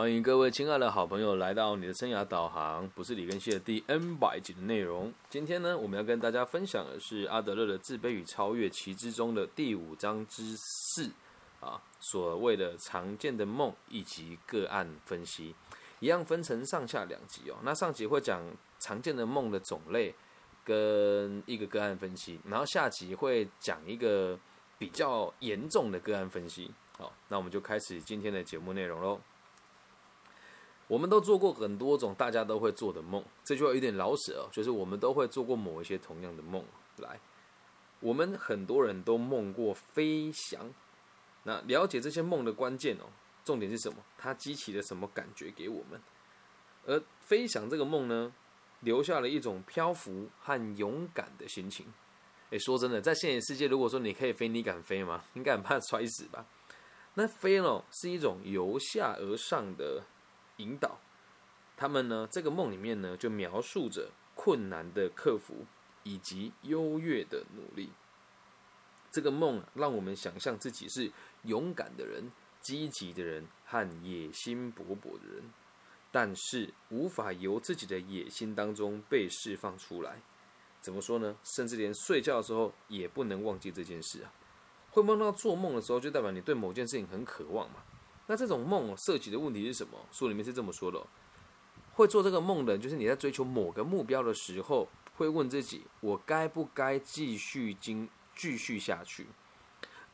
欢迎各位亲爱的好朋友来到你的生涯导航，不是李根熙的第 N 百集的内容。今天呢，我们要跟大家分享的是阿德勒的自卑与超越其之中的第五章之四啊，所谓的常见的梦以及个案分析，一样分成上下两集哦。那上集会讲常见的梦的种类跟一个个案分析，然后下集会讲一个比较严重的个案分析。好，那我们就开始今天的节目内容喽。我们都做过很多种大家都会做的梦，这句话有点老舍哦，就是我们都会做过某一些同样的梦。来，我们很多人都梦过飞翔。那了解这些梦的关键哦，重点是什么？它激起了什么感觉给我们？而飞翔这个梦呢，留下了一种漂浮和勇敢的心情。诶，说真的，在现实世界，如果说你可以飞，你敢飞吗？应该很怕摔死吧？那飞哦，是一种由下而上的。引导他们呢？这个梦里面呢，就描述着困难的克服以及优越的努力。这个梦让我们想象自己是勇敢的人、积极的人和野心勃勃的人，但是无法由自己的野心当中被释放出来。怎么说呢？甚至连睡觉的时候也不能忘记这件事啊！会梦到做梦的时候，就代表你对某件事情很渴望嘛。那这种梦涉及的问题是什么？书里面是这么说的：会做这个梦的人，就是你在追求某个目标的时候，会问自己：我该不该继续经继续下去？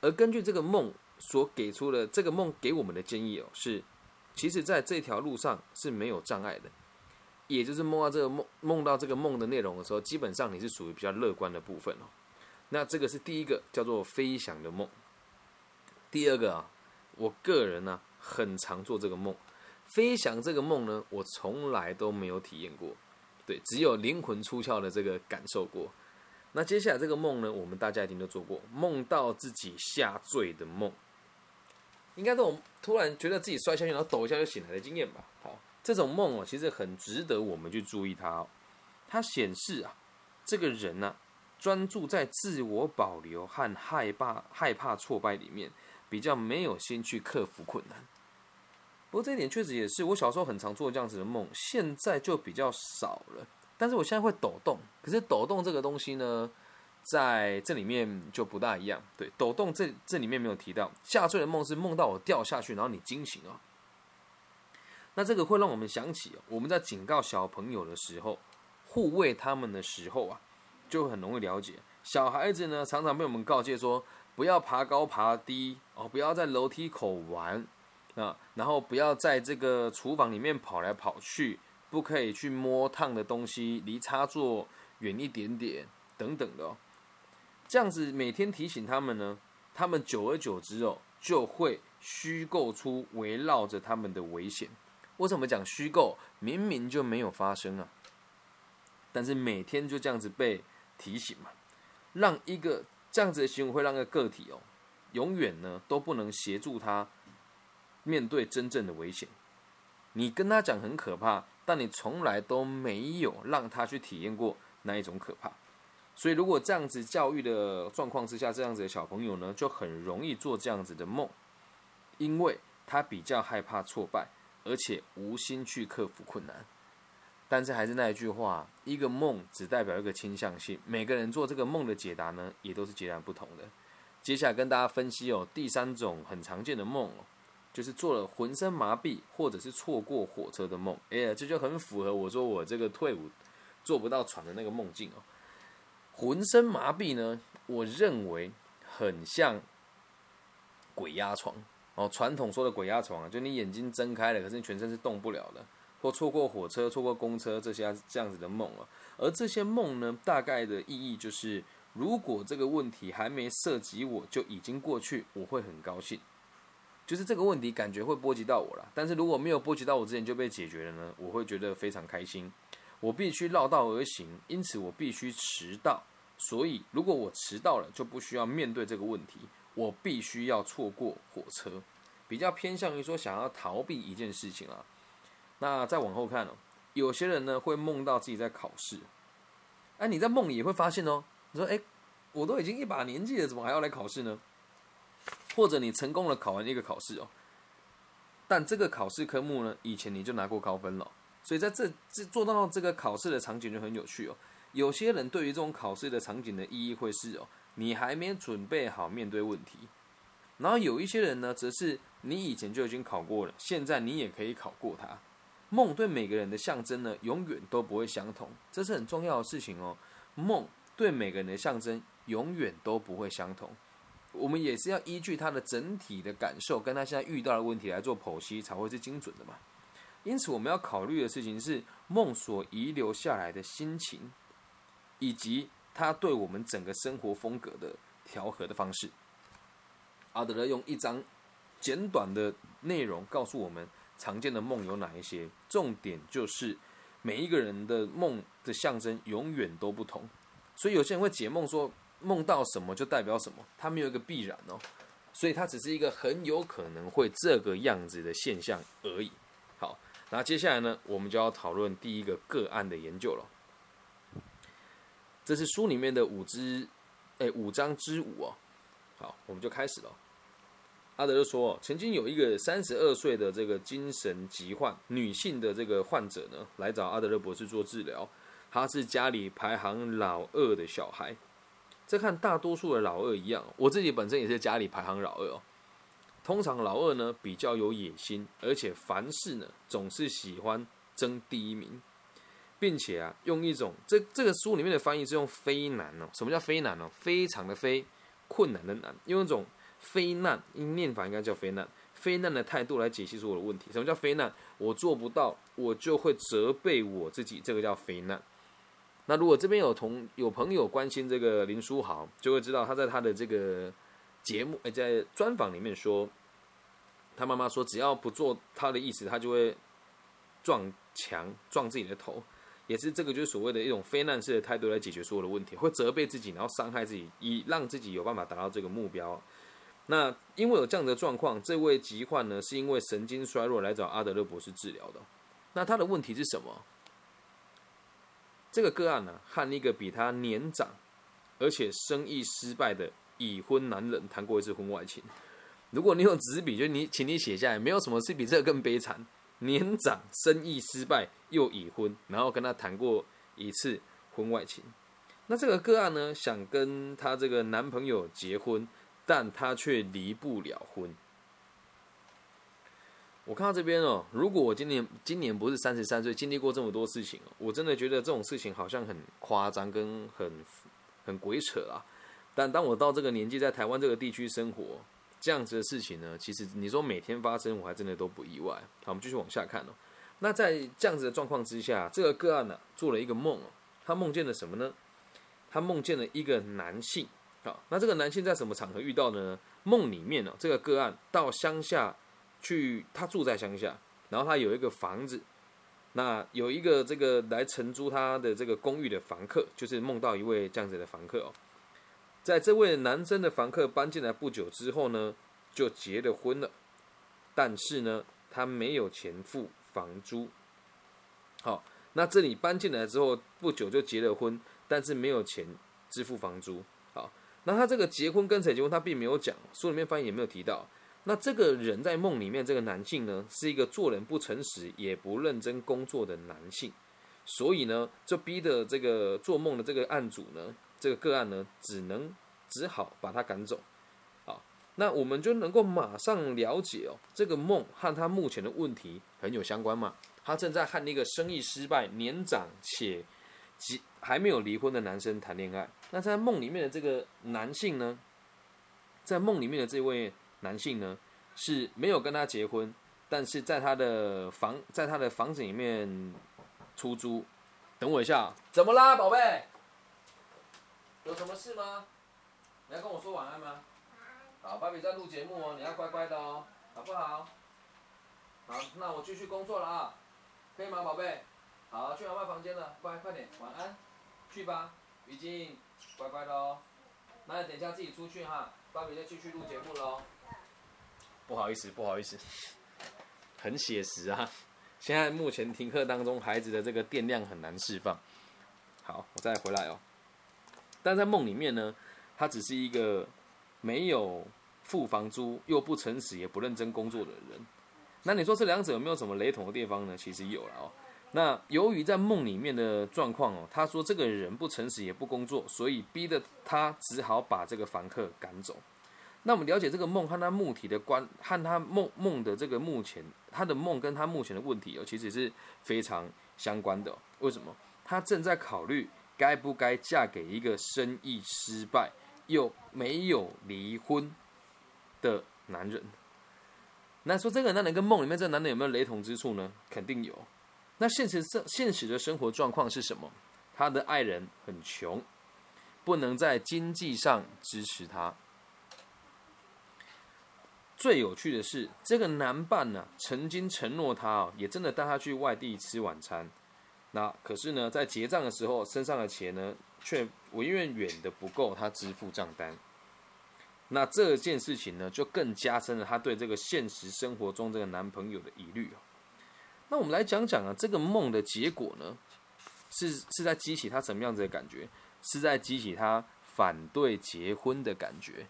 而根据这个梦所给出的这个梦给我们的建议哦，是其实在这条路上是没有障碍的。也就是梦到这个梦梦到这个梦的内容的时候，基本上你是属于比较乐观的部分哦。那这个是第一个叫做飞翔的梦。第二个啊。我个人呢，很常做这个梦，飞翔这个梦呢，我从来都没有体验过，对，只有灵魂出窍的这个感受过。那接下来这个梦呢，我们大家一定都做过，梦到自己下坠的梦，应该这种突然觉得自己摔下去，然后抖一下就醒来的经验吧。好，这种梦哦，其实很值得我们去注意它哦。它显示啊，这个人呢，专注在自我保留和害怕害怕挫败里面。比较没有心去克服困难，不过这一点确实也是我小时候很常做这样子的梦，现在就比较少了。但是我现在会抖动，可是抖动这个东西呢，在这里面就不大一样。对，抖动这这里面没有提到下坠的梦是梦到我掉下去，然后你惊醒哦。那这个会让我们想起我们在警告小朋友的时候，护卫他们的时候啊，就很容易了解。小孩子呢，常常被我们告诫说。不要爬高爬低哦，不要在楼梯口玩啊，然后不要在这个厨房里面跑来跑去，不可以去摸烫的东西，离插座远一点点等等的哦。这样子每天提醒他们呢，他们久而久之哦，就会虚构出围绕着他们的危险。为什么讲虚构？明明就没有发生啊，但是每天就这样子被提醒嘛，让一个。这样子的行为会让个个体哦，永远呢都不能协助他面对真正的危险。你跟他讲很可怕，但你从来都没有让他去体验过那一种可怕。所以，如果这样子教育的状况之下，这样子的小朋友呢，就很容易做这样子的梦，因为他比较害怕挫败，而且无心去克服困难。但是还是那一句话，一个梦只代表一个倾向性，每个人做这个梦的解答呢，也都是截然不同的。接下来跟大家分析哦，第三种很常见的梦哦，就是做了浑身麻痹或者是错过火车的梦。哎呀，这就很符合我说我这个退伍做不到船的那个梦境哦。浑身麻痹呢，我认为很像鬼压床哦。传统说的鬼压床啊，就你眼睛睁开了，可是你全身是动不了的。错过火车、错过公车这些这样子的梦啊，而这些梦呢，大概的意义就是，如果这个问题还没涉及我就已经过去，我会很高兴。就是这个问题感觉会波及到我了，但是如果没有波及到我之前就被解决了呢，我会觉得非常开心。我必须绕道而行，因此我必须迟到。所以如果我迟到了，就不需要面对这个问题。我必须要错过火车，比较偏向于说想要逃避一件事情啊。那再往后看哦，有些人呢会梦到自己在考试，哎，你在梦里也会发现哦，你说哎，我都已经一把年纪了，怎么还要来考试呢？或者你成功了考完一个考试哦，但这个考试科目呢，以前你就拿过高分了，所以在这这做到这个考试的场景就很有趣哦。有些人对于这种考试的场景的意义会是哦，你还没准备好面对问题，然后有一些人呢，则是你以前就已经考过了，现在你也可以考过它。梦对每个人的象征呢，永远都不会相同，这是很重要的事情哦。梦对每个人的象征永远都不会相同，我们也是要依据他的整体的感受，跟他现在遇到的问题来做剖析，才会是精准的嘛。因此，我们要考虑的事情是梦所遗留下来的心情，以及他对我们整个生活风格的调和的方式。阿德勒用一张简短的内容告诉我们。常见的梦有哪一些？重点就是每一个人的梦的象征永远都不同，所以有些人会解梦说梦到什么就代表什么，它没有一个必然哦，所以它只是一个很有可能会这个样子的现象而已。好，那接下来呢，我们就要讨论第一个个案的研究了。这是书里面的五之，哎，五章之五哦。好，我们就开始了。阿德就说，曾经有一个三十二岁的这个精神疾患女性的这个患者呢，来找阿德勒博士做治疗。她是家里排行老二的小孩，这看大多数的老二一样，我自己本身也是家里排行老二哦。通常老二呢比较有野心，而且凡事呢总是喜欢争第一名，并且啊用一种这这个书里面的翻译是用非难哦。什么叫非难哦？非常的非困难的难，用一种。非难，因念法应该叫非难。非难的态度来解析所有的问题。什么叫非难？我做不到，我就会责备我自己，这个叫非难。那如果这边有同有朋友关心这个林书豪，就会知道他在他的这个节目，在专访里面说，他妈妈说只要不做他的意思，他就会撞墙撞自己的头。也是这个就是所谓的一种非难式的态度来解决所有的问题，会责备自己，然后伤害自己，以让自己有办法达到这个目标。那因为有这样的状况，这位疾患呢，是因为神经衰弱来找阿德勒博士治疗的。那他的问题是什么？这个个案呢，和一个比他年长，而且生意失败的已婚男人谈过一次婚外情。如果你有纸笔，就你，请你写下来，没有什么是比这个更悲惨。年长、生意失败又已婚，然后跟他谈过一次婚外情。那这个个案呢，想跟他这个男朋友结婚。但他却离不了婚。我看到这边哦，如果我今年今年不是三十三岁，经历过这么多事情我真的觉得这种事情好像很夸张，跟很很鬼扯啊。但当我到这个年纪，在台湾这个地区生活，这样子的事情呢，其实你说每天发生，我还真的都不意外。好，我们继续往下看哦。那在这样子的状况之下，这个个案呢，做了一个梦哦，他梦见了什么呢？他梦见了一个男性。那这个男性在什么场合遇到呢？梦里面呢，这个个案到乡下去，他住在乡下，然后他有一个房子，那有一个这个来承租他的这个公寓的房客，就是梦到一位这样子的房客哦。在这位男生的房客搬进来不久之后呢，就结了婚了，但是呢，他没有钱付房租。好，那这里搬进来之后不久就结了婚，但是没有钱支付房租。那他这个结婚跟谁结婚，他并没有讲，书里面翻译也没有提到。那这个人在梦里面，这个男性呢，是一个做人不诚实也不认真工作的男性，所以呢，就逼得这个做梦的这个案主呢，这个个案呢，只能只好把他赶走。好，那我们就能够马上了解哦，这个梦和他目前的问题很有相关嘛？他正在和那个生意失败、年长且。及还没有离婚的男生谈恋爱，那在梦里面的这个男性呢，在梦里面的这位男性呢，是没有跟他结婚，但是在他的房，在他的房子里面出租。等我一下，怎么啦，宝贝？有什么事吗？你要跟我说晚安吗？好，芭比在录节目哦，你要乖乖的哦，好不好？好，那我继续工作了啊，可以吗，宝贝？好，去妈妈房间了，乖，快点，晚安，去吧，于静，乖乖的哦。那等一下自己出去哈，芭比再继续录节目喽。不好意思，不好意思，很写实啊。现在目前停课当中，孩子的这个电量很难释放。好，我再回来哦。但在梦里面呢，他只是一个没有付房租又不诚实也不认真工作的人。那你说这两者有没有什么雷同的地方呢？其实有了哦。那由于在梦里面的状况哦，他说这个人不诚实也不工作，所以逼得他只好把这个房客赶走。那我们了解这个梦和他目的的关，和他梦梦的这个目前他的梦跟他目前的问题哦，其实是非常相关的。为什么？他正在考虑该不该嫁给一个生意失败又没有离婚的男人。那说这个男人跟梦里面这个男人有没有雷同之处呢？肯定有。那现实生现实的生活状况是什么？他的爱人很穷，不能在经济上支持他。最有趣的是，这个男伴呢，曾经承诺他哦，也真的带他去外地吃晚餐。那可是呢，在结账的时候，身上的钱呢，却远远远的不够他支付账单。那这件事情呢，就更加深了他对这个现实生活中这个男朋友的疑虑哦。那我们来讲讲啊，这个梦的结果呢，是是在激起他什么样子的感觉？是在激起他反对结婚的感觉。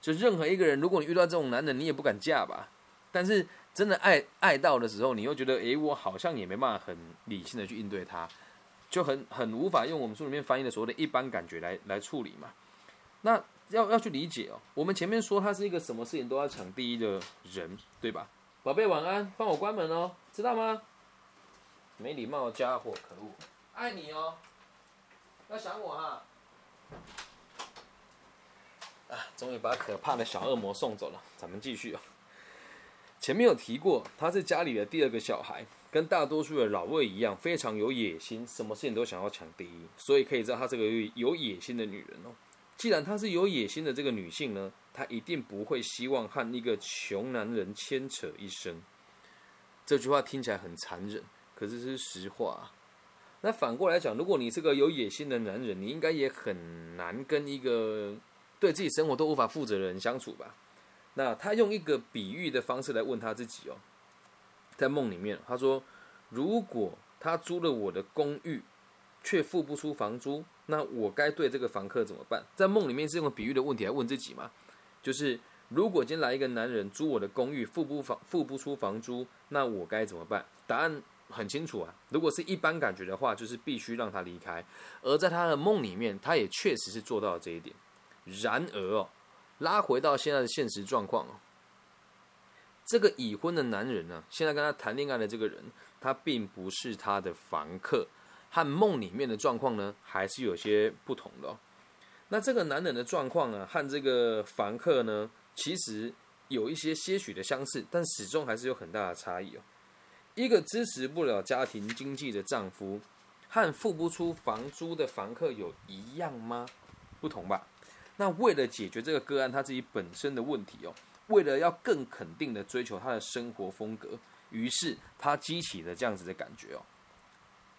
就任何一个人，如果你遇到这种男人，你也不敢嫁吧？但是真的爱爱到的时候，你又觉得，诶，我好像也没办法很理性的去应对他，就很很无法用我们书里面翻译的所谓的一般感觉来来处理嘛。那要要去理解哦。我们前面说他是一个什么事情都要抢第一的人，对吧？宝贝晚安，帮我关门哦，知道吗？没礼貌的家伙，可恶！爱你哦，要想我哈。啊，终于把可怕的小恶魔送走了。咱们继续啊。前面有提过，他是家里的第二个小孩，跟大多数的老魏一样，非常有野心，什么事情都想要抢第一。所以可以知道，她这个有野心的女人哦。既然她是有野心的这个女性呢，她一定不会希望和一个穷男人牵扯一生。这句话听起来很残忍，可是是实话。啊那反过来讲，如果你是个有野心的男人，你应该也很难跟一个。对自己生活都无法负责的人相处吧。那他用一个比喻的方式来问他自己哦，在梦里面，他说：“如果他租了我的公寓，却付不出房租，那我该对这个房客怎么办？”在梦里面是用比喻的问题来问自己嘛？就是如果今天来一个男人租我的公寓，付不房付不出房租，那我该怎么办？答案很清楚啊。如果是一般感觉的话，就是必须让他离开。而在他的梦里面，他也确实是做到了这一点。然而哦，拉回到现在的现实状况哦，这个已婚的男人呢，现在跟他谈恋爱的这个人，他并不是他的房客，和梦里面的状况呢，还是有些不同的哦。那这个男人的状况呢，和这个房客呢，其实有一些些许的相似，但始终还是有很大的差异哦。一个支持不了家庭经济的丈夫，和付不出房租的房客有一样吗？不同吧。那为了解决这个个案他自己本身的问题哦，为了要更肯定的追求他的生活风格，于是他激起了这样子的感觉哦，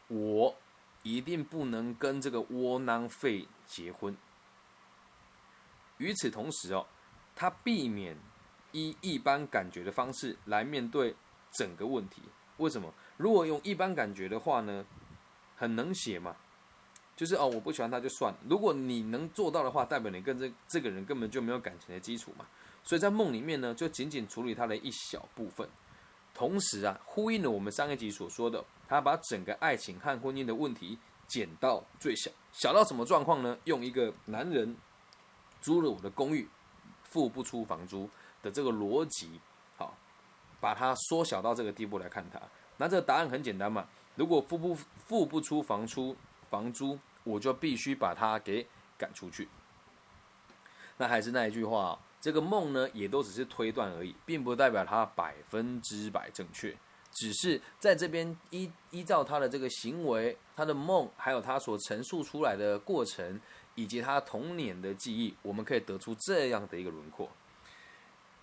我一定不能跟这个窝囊废结婚。与此同时哦，他避免以一般感觉的方式来面对整个问题。为什么？如果用一般感觉的话呢，很能写嘛。就是哦，我不喜欢他就算。如果你能做到的话，代表你跟这这个人根本就没有感情的基础嘛。所以在梦里面呢，就仅仅处理他的一小部分，同时啊，呼应了我们上一集所说的，他把整个爱情和婚姻的问题减到最小，小到什么状况呢？用一个男人租了我的公寓，付不出房租的这个逻辑，好，把它缩小到这个地步来看它。那这个答案很简单嘛，如果付不付不出房租。房租，我就必须把他给赶出去。那还是那一句话，这个梦呢，也都只是推断而已，并不代表它百分之百正确。只是在这边依依照他的这个行为、他的梦，还有他所陈述出来的过程，以及他童年的记忆，我们可以得出这样的一个轮廓。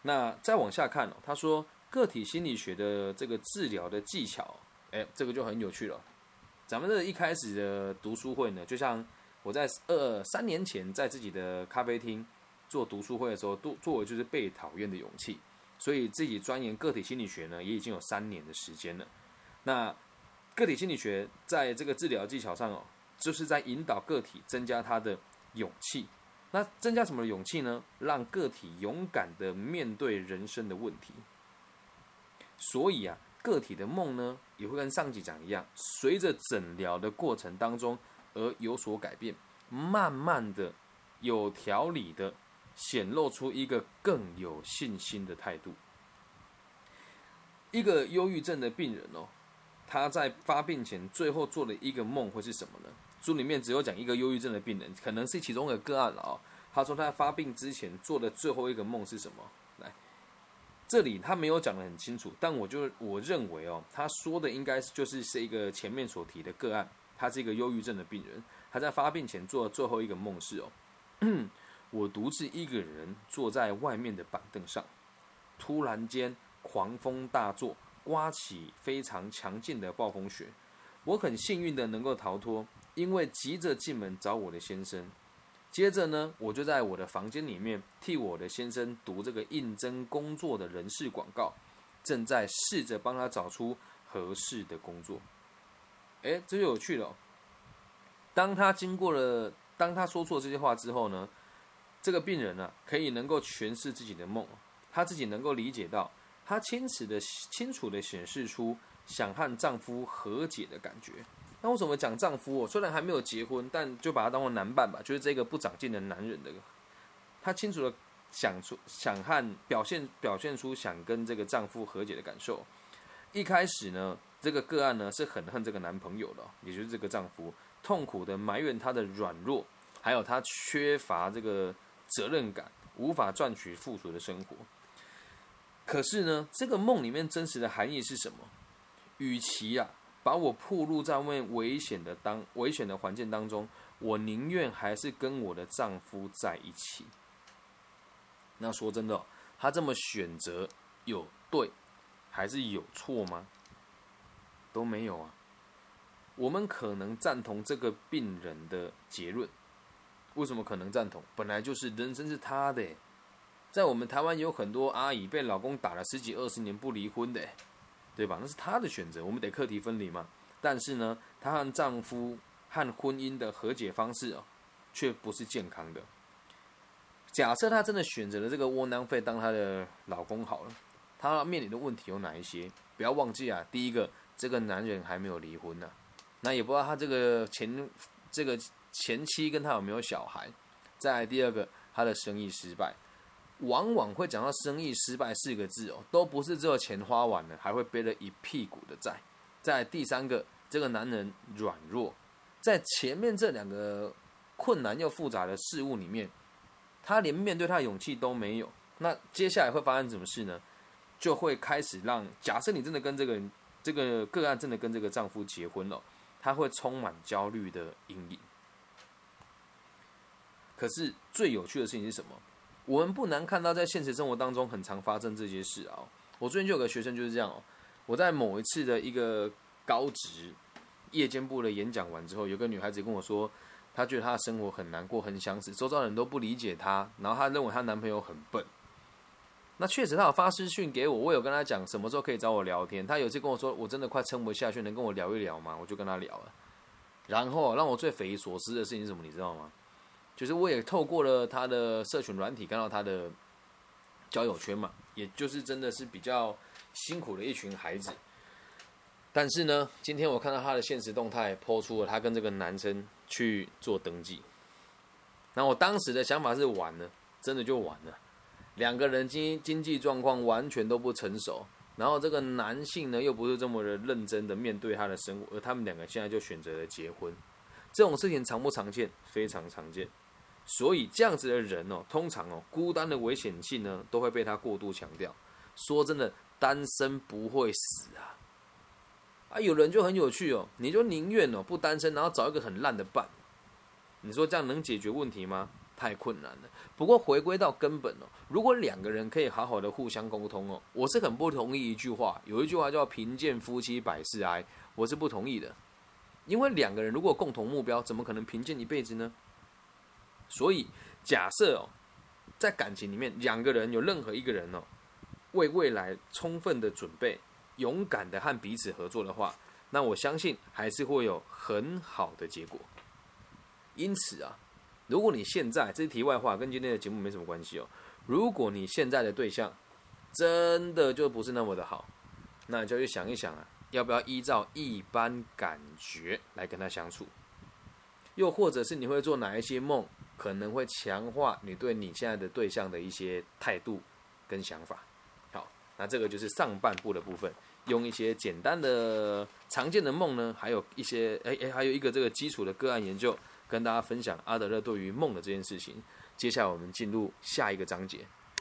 那再往下看哦，他说个体心理学的这个治疗的技巧，哎，这个就很有趣了。咱们这一开始的读书会呢，就像我在二三年前在自己的咖啡厅做读书会的时候，都作为就是被讨厌的勇气。所以自己钻研个体心理学呢，也已经有三年的时间了。那个体心理学在这个治疗技巧上哦，就是在引导个体增加他的勇气。那增加什么勇气呢？让个体勇敢的面对人生的问题。所以啊，个体的梦呢，也会跟上集讲一样，随着诊疗的过程当中而有所改变，慢慢的、有条理的显露出一个更有信心的态度。一个忧郁症的病人哦，他在发病前最后做的一个梦会是什么呢？书里面只有讲一个忧郁症的病人，可能是其中一个个案了哦。他说他发病之前做的最后一个梦是什么？来，这里他没有讲的很清楚，但我就我认为哦，他说的应该就是是一个前面所提的个案，他是一个忧郁症的病人，他在发病前做的最后一个梦是哦，我独自一个人坐在外面的板凳上，突然间。狂风大作，刮起非常强劲的暴风雪。我很幸运的能够逃脱，因为急着进门找我的先生。接着呢，我就在我的房间里面替我的先生读这个应征工作的人事广告，正在试着帮他找出合适的工作。哎，这就有趣了。当他经过了，当他说错这些话之后呢，这个病人呢，可以能够诠释自己的梦，他自己能够理解到。她清楚的、清楚的显示出想和丈夫和解的感觉。那为什么讲丈夫？哦虽然还没有结婚，但就把他当做男伴吧，就是这个不长进的男人的。她清楚的想出、想和表现、表现出想跟这个丈夫和解的感受。一开始呢，这个个案呢是很恨这个男朋友的，也就是这个丈夫，痛苦的埋怨他的软弱，还有他缺乏这个责任感，无法赚取富足的生活。可是呢，这个梦里面真实的含义是什么？与其啊把我暴露在外面危险的当危险的环境当中，我宁愿还是跟我的丈夫在一起。那说真的，他这么选择有对还是有错吗？都没有啊。我们可能赞同这个病人的结论。为什么可能赞同？本来就是人生是他的。在我们台湾有很多阿姨被老公打了十几二十年不离婚的，对吧？那是她的选择，我们得课题分离嘛。但是呢，她和丈夫和婚姻的和解方式哦，却不是健康的。假设她真的选择了这个窝囊废当她的老公好了，她面临的问题有哪一些？不要忘记啊，第一个，这个男人还没有离婚呢，那也不知道他这个前这个前妻跟他有没有小孩。再第二个，他的生意失败。往往会讲到生意失败四个字哦，都不是只有钱花完了，还会背了一屁股的债。在第三个，这个男人软弱，在前面这两个困难又复杂的事物里面，他连面对他的勇气都没有。那接下来会发生什么事呢？就会开始让假设你真的跟这个人这个个案真的跟这个丈夫结婚了，他会充满焦虑的阴影。可是最有趣的事情是什么？我们不难看到，在现实生活当中很常发生这些事啊。我最近就有个学生就是这样哦。我在某一次的一个高职夜间部的演讲完之后，有个女孩子跟我说，她觉得她的生活很难过，很想死，周遭人都不理解她，然后她认为她男朋友很笨。那确实，她有发私讯给我，我有跟她讲什么时候可以找我聊天。她有次跟我说，我真的快撑不下去，能跟我聊一聊吗？我就跟她聊了。然后让我最匪夷所思的事情是什么，你知道吗？就是我也透过了他的社群软体看到他的交友圈嘛，也就是真的是比较辛苦的一群孩子。但是呢，今天我看到他的现实动态，抛出了他跟这个男生去做登记。那我当时的想法是完了，真的就完了。两个人经经济状况完全都不成熟，然后这个男性呢又不是这么的认真的面对他的生活，而他们两个现在就选择了结婚。这种事情常不常见？非常常见。所以这样子的人哦，通常哦，孤单的危险性呢，都会被他过度强调。说真的，单身不会死啊！啊，有人就很有趣哦，你就宁愿哦不单身，然后找一个很烂的伴。你说这样能解决问题吗？太困难了。不过回归到根本哦，如果两个人可以好好的互相沟通哦，我是很不同意一句话，有一句话叫“贫贱夫妻百事哀”，我是不同意的。因为两个人如果共同目标，怎么可能贫贱一辈子呢？所以，假设哦，在感情里面，两个人有任何一个人哦，为未来充分的准备，勇敢的和彼此合作的话，那我相信还是会有很好的结果。因此啊，如果你现在这是题外话，跟今天的节目没什么关系哦。如果你现在的对象真的就不是那么的好，那就去想一想啊，要不要依照一般感觉来跟他相处？又或者是你会做哪一些梦，可能会强化你对你现在的对象的一些态度跟想法？好，那这个就是上半部的部分，用一些简单的常见的梦呢，还有一些哎哎，还有一个这个基础的个案研究，跟大家分享阿德勒对于梦的这件事情。接下来我们进入下一个章节。